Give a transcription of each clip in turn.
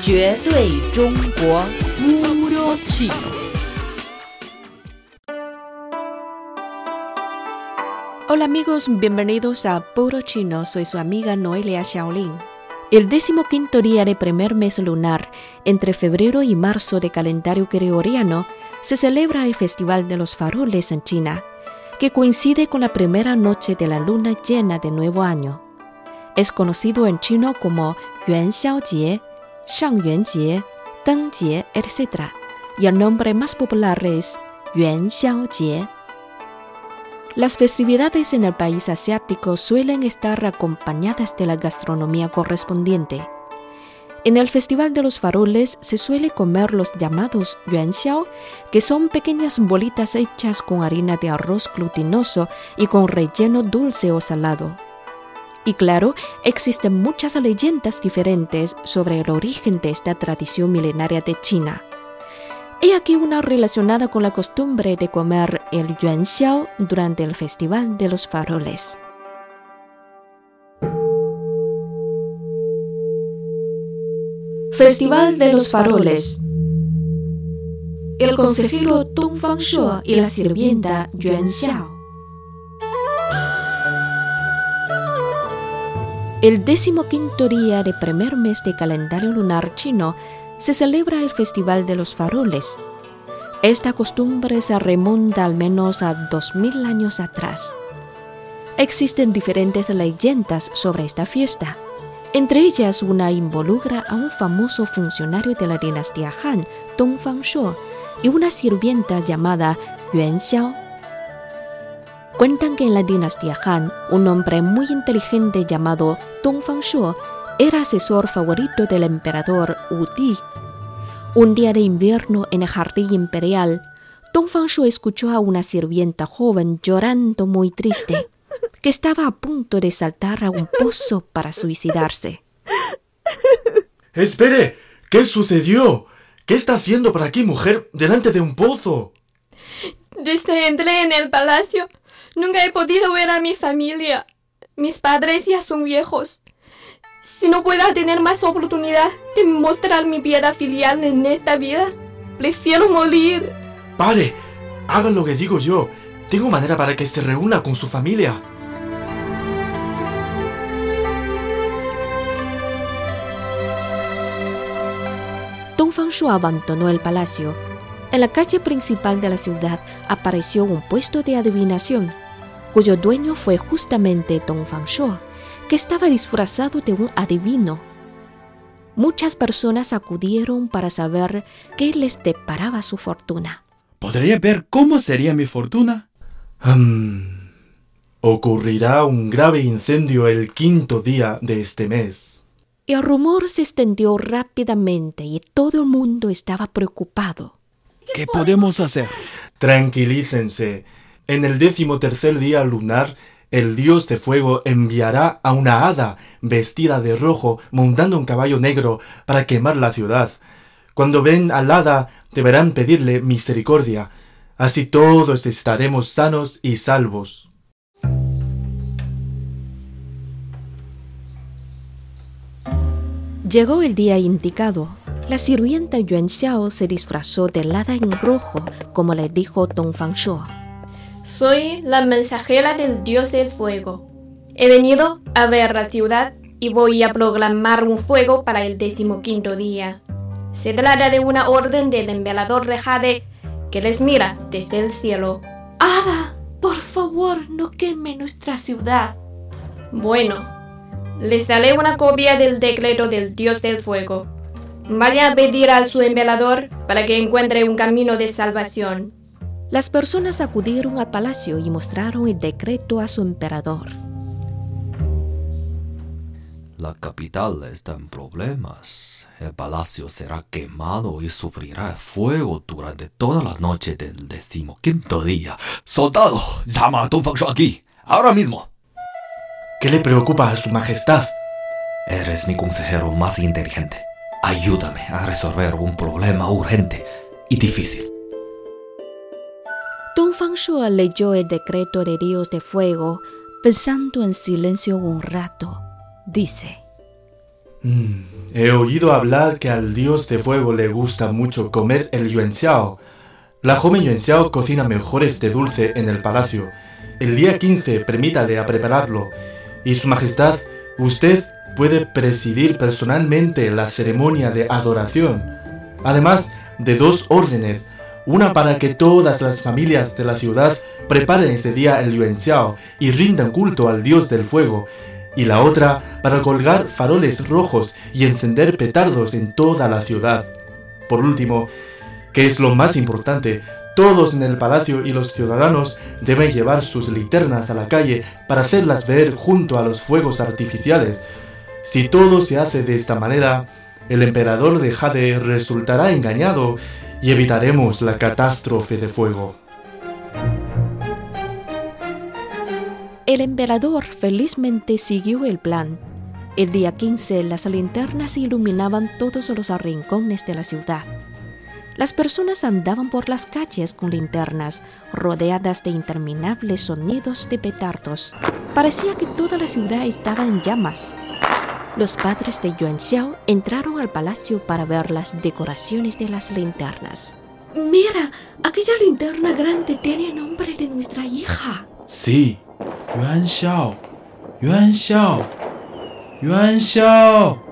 绝对中国。 Puro chino. Hola amigos, bienvenidos a Puro Chino. Soy su amiga Noelia Shaolin. El decimoquinto día de primer mes lunar, entre febrero y marzo de calendario gregoriano, se celebra el Festival de los Faroles en China, que coincide con la primera noche de la luna llena de nuevo año. Es conocido en chino como Yuan Xiaojie, Shangyuanjie, Dengjie, etc. Y el nombre más popular es Yuan Xiaojie. Las festividades en el país asiático suelen estar acompañadas de la gastronomía correspondiente. En el Festival de los Faroles se suele comer los llamados yuanxiao, que son pequeñas bolitas hechas con harina de arroz glutinoso y con relleno dulce o salado. Y claro, existen muchas leyendas diferentes sobre el origen de esta tradición milenaria de China. He aquí una relacionada con la costumbre de comer el yuanxiao durante el Festival de los Faroles. Festival de los Faroles. El consejero Dong Fangshuo y la sirvienta Yuan Xiao. El decimoquinto día de primer mes de calendario lunar chino se celebra el Festival de los Faroles. Esta costumbre se remonta al menos a 2000 años atrás. Existen diferentes leyendas sobre esta fiesta. Entre ellas, una involucra a un famoso funcionario de la dinastía Han, Dong Fangshuo, y una sirvienta llamada Yuan Xiao. Cuentan que en la dinastía Han, un hombre muy inteligente llamado Dong Fangshuo era asesor favorito del emperador Wu Di. Un día de invierno en el jardín imperial, Dong Fangshuo escuchó a una sirvienta joven llorando muy triste, que estaba a punto de saltar a un pozo para suicidarse. ¡Espere! ¿Qué sucedió? ¿Qué está haciendo por aquí, mujer, delante de un pozo? Desde entré en el palacio, nunca he podido ver a mi familia. Mis padres ya son viejos. Si no puedo tener más oportunidad de mostrar mi piedad filial en esta vida, prefiero morir. ¡Pare! Haga lo que digo yo. Tengo manera para que se reúna con su familia. Dong Fangshuo abandonó el palacio. En la calle principal de la ciudad apareció un puesto de adivinación, cuyo dueño fue justamente Dong Fangshuo, que estaba disfrazado de un adivino. Muchas personas acudieron para saber qué les deparaba su fortuna. ¿Podría ver cómo sería mi fortuna? Ocurrirá un grave incendio el quinto día de este mes. El rumor se extendió rápidamente y todo el mundo estaba preocupado. ¿Qué podemos hacer? Tranquilícense. En el décimo tercer día lunar, el dios de fuego enviará a una hada vestida de rojo montando un caballo negro para quemar la ciudad. Cuando ven al hada, deberán pedirle misericordia. Así todos estaremos sanos y salvos. Llegó el día indicado. La sirvienta Yuan Xiao se disfrazó de hada en rojo, como le dijo Dong Fangshuo. Soy la mensajera del dios del fuego. He venido a ver la ciudad y voy a proclamar un fuego para el decimoquinto día. Se trata de una orden del emperador de Jade que les mira desde el cielo. ¡Hada! Por favor, no queme nuestra ciudad. Bueno, les daré una copia del decreto del dios del fuego. Vaya a pedir a su emperador para que encuentre un camino de salvación. Las personas acudieron al palacio y mostraron el decreto a su emperador. La capital está en problemas. El palacio será quemado y sufrirá fuego durante toda la noche del decimoquinto día. ¡Soldado! ¡Llama a Fangshuo aquí! ¡Ahora mismo! ¿Qué le preocupa a su majestad? Eres mi consejero más inteligente. Ayúdame a resolver un problema urgente y difícil. Dong Fangshuo leyó el decreto de Dios de Fuego, Pensando en silencio un rato, dice, Mm, he oído hablar que al dios de fuego le gusta mucho comer el yuanxiao. La joven yuanxiao cocina mejor este dulce en el palacio. El día 15 permítale a prepararlo. Y su majestad, usted puede presidir personalmente la ceremonia de adoración. Además de dos órdenes, una para que todas las familias de la ciudad preparen ese día el yuanxiao y rindan culto al dios del fuego, y la otra para colgar faroles rojos y encender petardos en toda la ciudad. Por último, que es lo más importante, todos en el palacio y los ciudadanos deben llevar sus linternas a la calle para hacerlas ver junto a los fuegos artificiales. Si todo se hace de esta manera, el emperador de Jade resultará engañado y evitaremos la catástrofe de fuego. El emperador felizmente siguió el plan. El día 15 las linternas iluminaban todos los rincones de la ciudad. Las personas andaban por las calles con linternas, rodeadas de interminables sonidos de petardos. Parecía que toda la ciudad estaba en llamas. Los padres de Yuan Xiao entraron al palacio para ver las decoraciones de las linternas. Mira, aquella linterna grande tiene el nombre de nuestra hija. Sí. Yuan Xiao. Yuan Xiao. Yuan Xiao.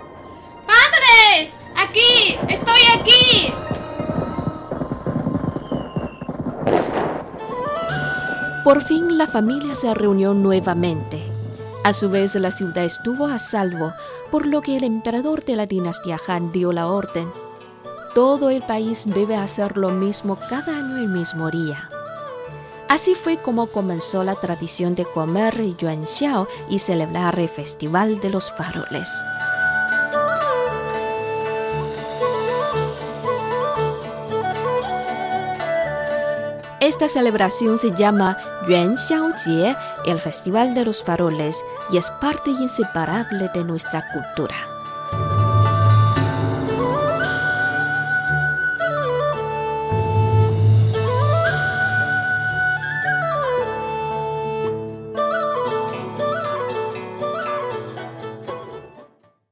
Por fin la familia se reunió nuevamente. A su vez la ciudad estuvo a salvo, por lo que el emperador de la dinastía Han dio la orden. Todo el país debe hacer lo mismo cada año el mismo día. Así fue como comenzó la tradición de comer yuan xiao y celebrar el Festival de los Faroles. Esta celebración se llama Yuan Xiao Jie, el Festival de los Faroles, y es parte inseparable de nuestra cultura.